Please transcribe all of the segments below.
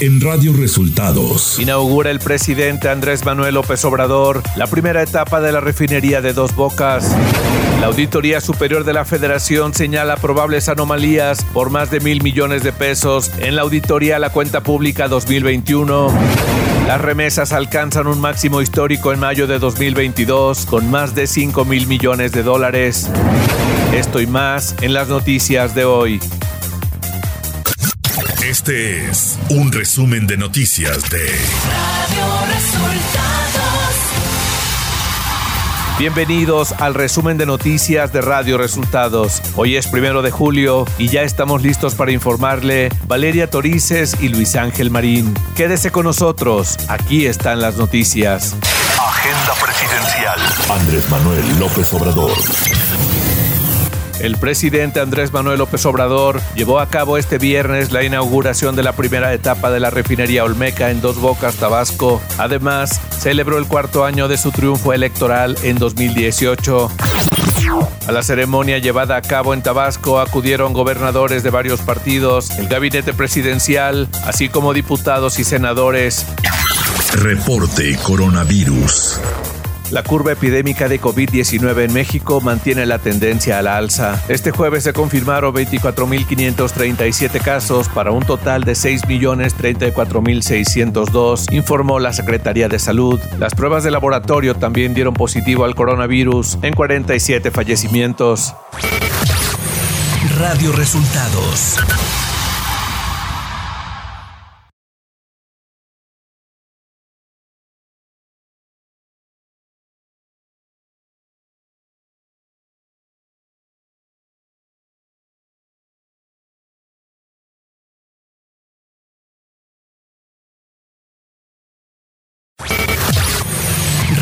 en Radio Resultados. Inaugura el presidente Andrés Manuel López Obrador la primera etapa de la refinería de Dos Bocas. La Auditoría Superior de la Federación señala probables anomalías por más de mil millones de pesos en la auditoría a la cuenta pública 2021. Las remesas alcanzan un máximo histórico en mayo de 2022 con más de 5 mil millones de dólares. Esto y más en las noticias de hoy. Este es un resumen de noticias de Radio Resultados. Bienvenidos al resumen de noticias de Radio Resultados. Hoy es primero de julio y ya estamos listos para informarle Valeria Torices y Luis Ángel Marín. Quédese con nosotros, aquí están las noticias. Agenda presidencial. Andrés Manuel López Obrador. El presidente Andrés Manuel López Obrador llevó a cabo este viernes la inauguración de la primera etapa de la refinería Olmeca en Dos Bocas, Tabasco. Además, celebró el cuarto año de su triunfo electoral en 2018. A la ceremonia llevada a cabo en Tabasco acudieron gobernadores de varios partidos, el gabinete presidencial, así como diputados y senadores. Reporte Coronavirus. La curva epidémica de COVID-19 en México mantiene la tendencia a la alza. Este jueves se confirmaron 24.537 casos para un total de 6.034.602, informó la Secretaría de Salud. Las pruebas de laboratorio también dieron positivo al coronavirus en 47 fallecimientos. Radio Resultados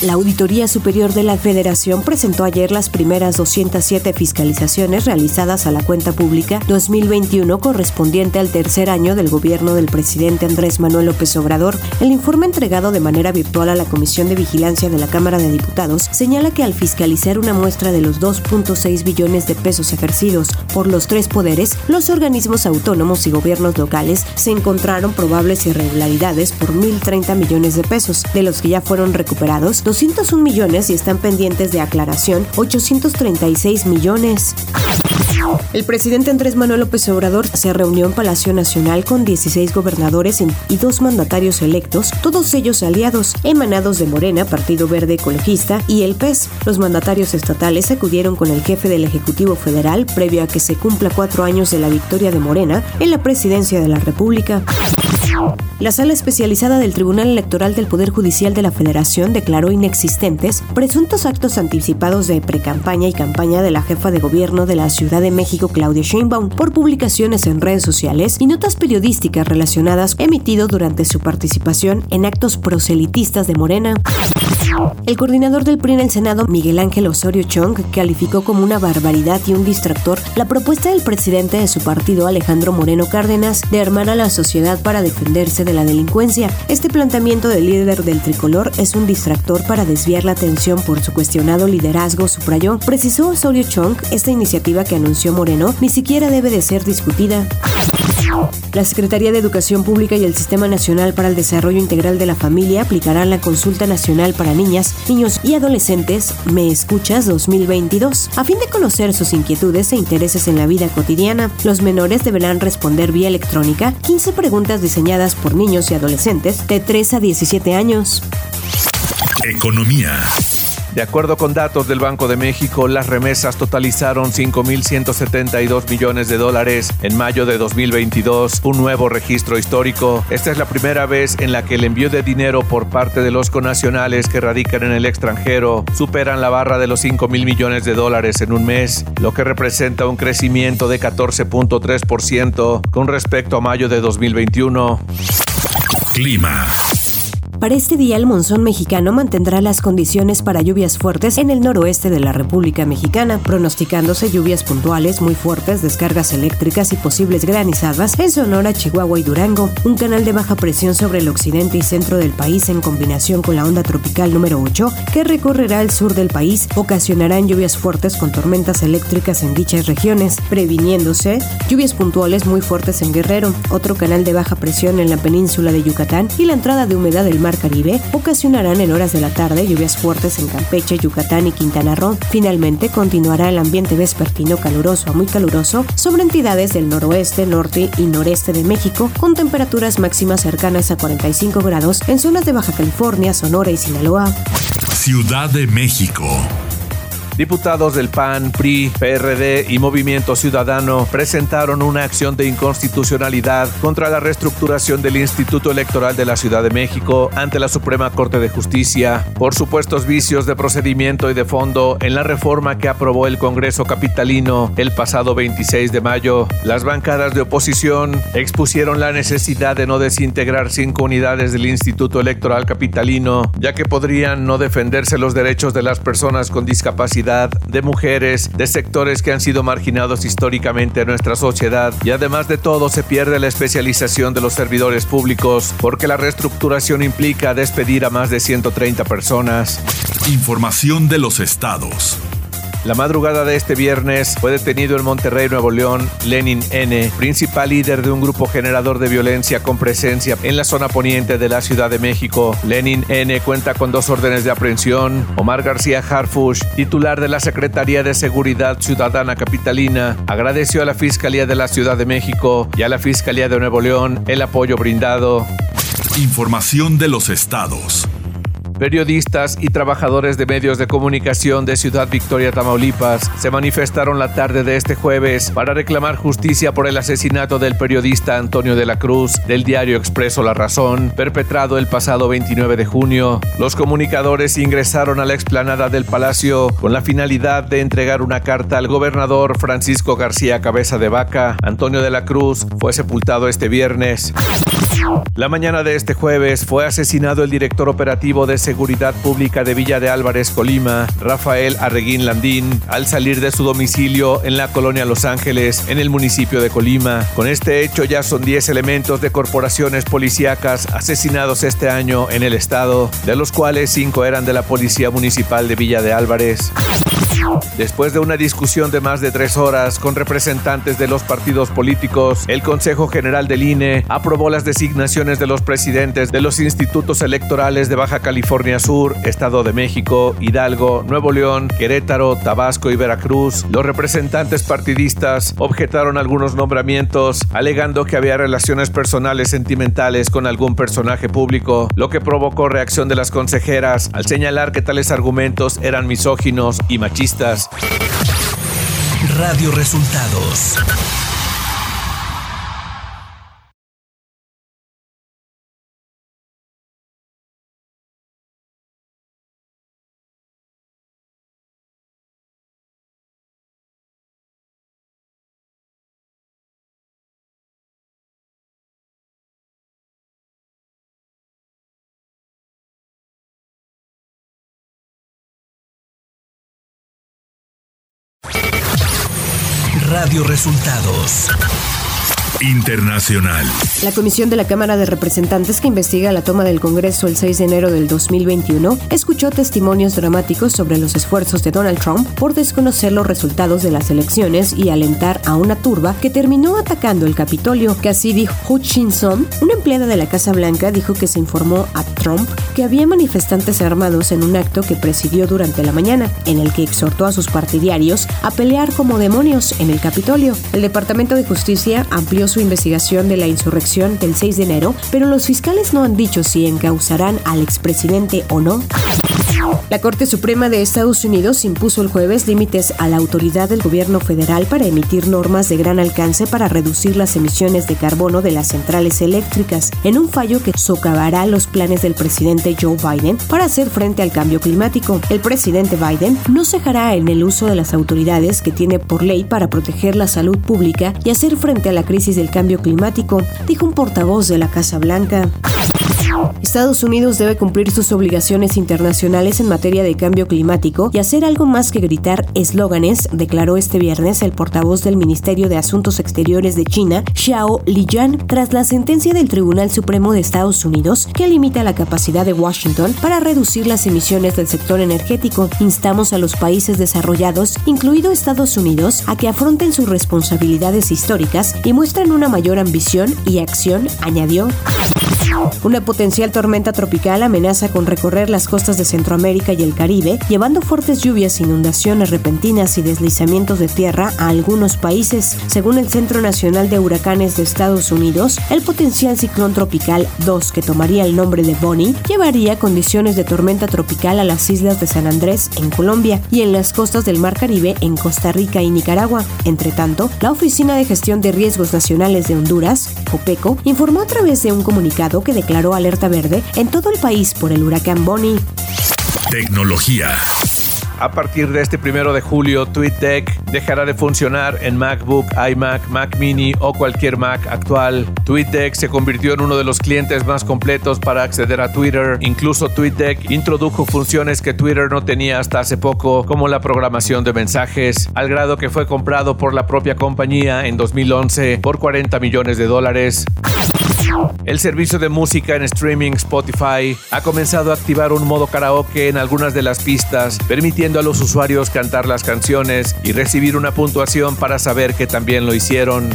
La Auditoría Superior de la Federación presentó ayer las primeras 207 fiscalizaciones realizadas a la cuenta pública 2021 correspondiente al tercer año del gobierno del presidente Andrés Manuel López Obrador. El informe entregado de manera virtual a la Comisión de Vigilancia de la Cámara de Diputados señala que al fiscalizar una muestra de los 2.6 billones de pesos ejercidos por los tres poderes, los organismos autónomos y gobiernos locales se encontraron probables irregularidades por 1.030 millones de pesos, de los que ya fueron recuperados 201 millones y están pendientes de aclaración 836 millones. El presidente Andrés Manuel López Obrador se reunió en Palacio Nacional con 16 gobernadores y dos mandatarios electos, todos ellos aliados, emanados de Morena, Partido Verde Ecologista y el PES. Los mandatarios estatales acudieron con el jefe del Ejecutivo Federal previo a que se cumpla cuatro años de la victoria de Morena en la presidencia de la República. La sala especializada del Tribunal Electoral del Poder Judicial de la Federación declaró inexistentes presuntos actos anticipados de precampaña y campaña de la jefa de gobierno de la Ciudad de México, Claudia Sheinbaum, por publicaciones en redes sociales y notas periodísticas relacionadas emitido durante su participación en actos proselitistas de Morena. El coordinador del PRI en el Senado, Miguel Ángel Osorio Chong, calificó como una barbaridad y un distractor la propuesta del presidente de su partido, Alejandro Moreno Cárdenas, de armar a la sociedad para defenderse de la delincuencia. Este planteamiento del líder del tricolor es un distractor para desviar la atención por su cuestionado liderazgo, subrayó. Precisó Osorio Chong, esta iniciativa que anunció Moreno ni siquiera debe de ser discutida. La Secretaría de Educación Pública y el Sistema Nacional para el Desarrollo Integral de la Familia aplicarán la Consulta Nacional para Niñas, Niños y Adolescentes Me Escuchas 2022. A fin de conocer sus inquietudes e intereses en la vida cotidiana, los menores deberán responder vía electrónica 15 preguntas diseñadas por niños y adolescentes de 3 a 17 años. Economía. De acuerdo con datos del Banco de México, las remesas totalizaron 5.172 millones de dólares en mayo de 2022, un nuevo registro histórico. Esta es la primera vez en la que el envío de dinero por parte de los conacionales que radican en el extranjero superan la barra de los 5 mil millones de dólares en un mes, lo que representa un crecimiento de 14.3% con respecto a mayo de 2021. Clima. Para este día, el monzón mexicano mantendrá las condiciones para lluvias fuertes en el noroeste de la República Mexicana, pronosticándose lluvias puntuales muy fuertes, descargas eléctricas y posibles granizadas en Sonora, Chihuahua y Durango. Un canal de baja presión sobre el occidente y centro del país en combinación con la onda tropical número 8 que recorrerá el sur del país ocasionarán lluvias fuertes con tormentas eléctricas en dichas regiones, previniéndose lluvias puntuales muy fuertes en Guerrero, otro canal de baja presión en la península de Yucatán y la entrada de humedad del Mar Caribe ocasionarán en horas de la tarde lluvias fuertes en Campeche, Yucatán y Quintana Roo. Finalmente continuará el ambiente vespertino caluroso a muy caluroso sobre entidades del noroeste, norte y noreste de México, con temperaturas máximas cercanas a 45 grados en zonas de Baja California, Sonora y Sinaloa. Ciudad de México. Diputados del PAN, PRI, PRD y Movimiento Ciudadano presentaron una acción de inconstitucionalidad contra la reestructuración del Instituto Electoral de la Ciudad de México ante la Suprema Corte de Justicia por supuestos vicios de procedimiento y de fondo en la reforma que aprobó el Congreso Capitalino el pasado 26 de mayo. Las bancadas de oposición expusieron la necesidad de no desintegrar cinco unidades del Instituto Electoral Capitalino, ya que podrían no defenderse los derechos de las personas con discapacidad de mujeres, de sectores que han sido marginados históricamente en nuestra sociedad y además de todo se pierde la especialización de los servidores públicos porque la reestructuración implica despedir a más de 130 personas. Información de los estados. La madrugada de este viernes fue detenido en Monterrey, Nuevo León, Lenin N., principal líder de un grupo generador de violencia con presencia en la zona poniente de la Ciudad de México. Lenin N. cuenta con dos órdenes de aprehensión. Omar García Harfush, titular de la Secretaría de Seguridad Ciudadana Capitalina, agradeció a la Fiscalía de la Ciudad de México y a la Fiscalía de Nuevo León el apoyo brindado. Información de los estados. Periodistas y trabajadores de medios de comunicación de Ciudad Victoria, Tamaulipas, se manifestaron la tarde de este jueves para reclamar justicia por el asesinato del periodista Antonio de la Cruz del diario Expreso La Razón, perpetrado el pasado 29 de junio. Los comunicadores ingresaron a la explanada del Palacio con la finalidad de entregar una carta al gobernador Francisco García Cabeza de Vaca. Antonio de la Cruz fue sepultado este viernes. La mañana de este jueves fue asesinado el director operativo de Seguridad Pública de Villa de Álvarez, Colima, Rafael Arreguín Landín, al salir de su domicilio en la colonia Los Ángeles, en el municipio de Colima. Con este hecho ya son 10 elementos de corporaciones policíacas asesinados este año en el estado, de los cuales 5 eran de la Policía Municipal de Villa de Álvarez. Después de una discusión de más de tres horas con representantes de los partidos políticos, el Consejo General del INE aprobó las designaciones de los presidentes de los institutos electorales de Baja California Sur, Estado de México, Hidalgo, Nuevo León, Querétaro, Tabasco y Veracruz. Los representantes partidistas objetaron algunos nombramientos, alegando que había relaciones personales sentimentales con algún personaje público, lo que provocó reacción de las consejeras al señalar que tales argumentos eran misóginos y machistas. Radio Resultados Radio Resultados. Internacional. La comisión de la Cámara de Representantes que investiga la toma del Congreso el 6 de enero del 2021 escuchó testimonios dramáticos sobre los esfuerzos de Donald Trump por desconocer los resultados de las elecciones y alentar a una turba que terminó atacando el Capitolio. Cassidy Hutchinson, una empleada de la Casa Blanca, dijo que se informó a Trump que había manifestantes armados en un acto que presidió durante la mañana, en el que exhortó a sus partidarios a pelear como demonios en el Capitolio. El Departamento de Justicia amplió su investigación de la insurrección del 6 de enero, pero los fiscales no han dicho si encauzarán al expresidente o no. La Corte Suprema de Estados Unidos impuso el jueves límites a la autoridad del gobierno federal para emitir normas de gran alcance para reducir las emisiones de carbono de las centrales eléctricas, en un fallo que socavará los planes del presidente Joe Biden para hacer frente al cambio climático. El presidente Biden no cejará en el uso de las autoridades que tiene por ley para proteger la salud pública y hacer frente a la crisis del cambio climático, dijo un portavoz de la Casa Blanca. Estados Unidos debe cumplir sus obligaciones internacionales en materia de cambio climático y hacer algo más que gritar eslóganes, declaró este viernes el portavoz del Ministerio de Asuntos Exteriores de China, Xiao Lijian, tras la sentencia del Tribunal Supremo de Estados Unidos que limita la capacidad de Washington para reducir las emisiones del sector energético. Instamos a los países desarrollados, incluido Estados Unidos, a que afronten sus responsabilidades históricas y muestren una mayor ambición y acción, añadió. Una potencial tormenta tropical amenaza con recorrer las costas de Centroamérica y el Caribe, llevando fuertes lluvias, inundaciones repentinas y deslizamientos de tierra a algunos países. Según el Centro Nacional de Huracanes de Estados Unidos, el potencial ciclón tropical 2, que tomaría el nombre de Bonnie, llevaría condiciones de tormenta tropical a las islas de San Andrés, en Colombia, y en las costas del Mar Caribe, en Costa Rica y Nicaragua. Entre tanto, la Oficina de Gestión de Riesgos Nacionales de Honduras, OPECO, informó a través de un comunicado que declaró alerta verde en todo el país por el huracán Bonnie. Tecnología. A partir de este primero de julio, TweetDeck dejará de funcionar en MacBook, iMac, Mac Mini o cualquier Mac actual. TweetDeck se convirtió en uno de los clientes más completos para acceder a Twitter. Incluso TweetDeck introdujo funciones que Twitter no tenía hasta hace poco, como la programación de mensajes, al grado que fue comprado por la propia compañía en 2011 por 40 millones de dólares. El servicio de música en streaming Spotify ha comenzado a activar un modo karaoke en algunas de las pistas, permitiendo a los usuarios cantar las canciones y recibir una puntuación para saber que también lo hicieron.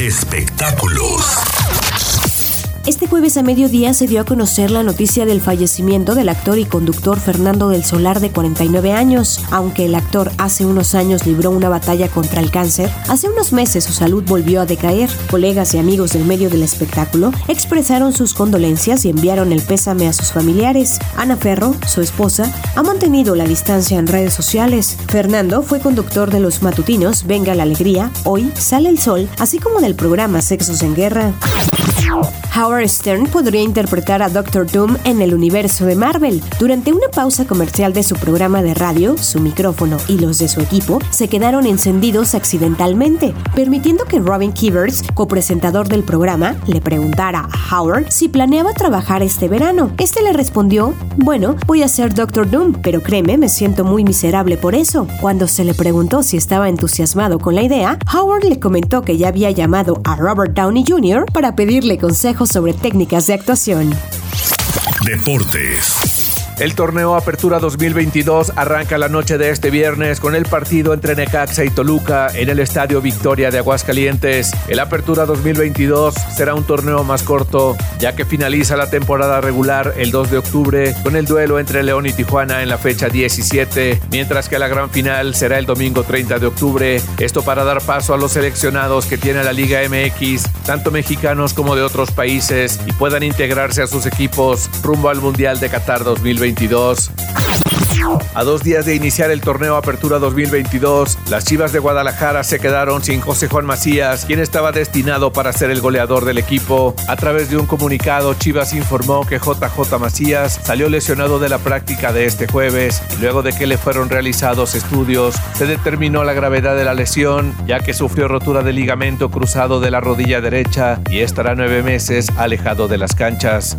Espectáculos. Este jueves a mediodía se dio a conocer la noticia del fallecimiento del actor y conductor Fernando del Solar de 49 años. Aunque el actor hace unos años libró una batalla contra el cáncer, hace unos meses su salud volvió a decaer. Colegas y amigos del medio del espectáculo expresaron sus condolencias y enviaron el pésame a sus familiares. Ana Ferro, su esposa, ha mantenido la distancia en redes sociales. Fernando fue conductor de los matutinos Venga la Alegría, Hoy Sale el Sol, así como del programa Sexos en Guerra. Howard Stern podría interpretar a Doctor Doom en el universo de Marvel. Durante una pausa comercial de su programa de radio, su micrófono y los de su equipo se quedaron encendidos accidentalmente, permitiendo que Robin Kivers, copresentador del programa, le preguntara a Howard si planeaba trabajar este verano. Este le respondió, bueno, voy a ser Doctor Doom, pero créeme, me siento muy miserable por eso. Cuando se le preguntó si estaba entusiasmado con la idea, Howard le comentó que ya había llamado a Robert Downey Jr. para pedirle consejos sobre técnicas de actuación. Deportes. El torneo Apertura 2022 arranca la noche de este viernes con el partido entre Necaxa y Toluca en el Estadio Victoria de Aguascalientes. El Apertura 2022 será un torneo más corto, ya que finaliza la temporada regular el 2 de octubre con el duelo entre León y Tijuana en la fecha 17, mientras que la gran final será el domingo 30 de octubre. Esto para dar paso a los seleccionados que tiene la Liga MX, tanto mexicanos como de otros países, y puedan integrarse a sus equipos rumbo al Mundial de Qatar 2022. A dos días de iniciar el torneo Apertura 2022, las Chivas de Guadalajara se quedaron sin José Juan Macías, quien estaba destinado para ser el goleador del equipo. A través de un comunicado, Chivas informó que JJ Macías salió lesionado de la práctica de este jueves luego de que le fueron realizados estudios, se determinó la gravedad de la lesión, ya que sufrió rotura de ligamento cruzado de la rodilla derecha y estará nueve meses alejado de las canchas.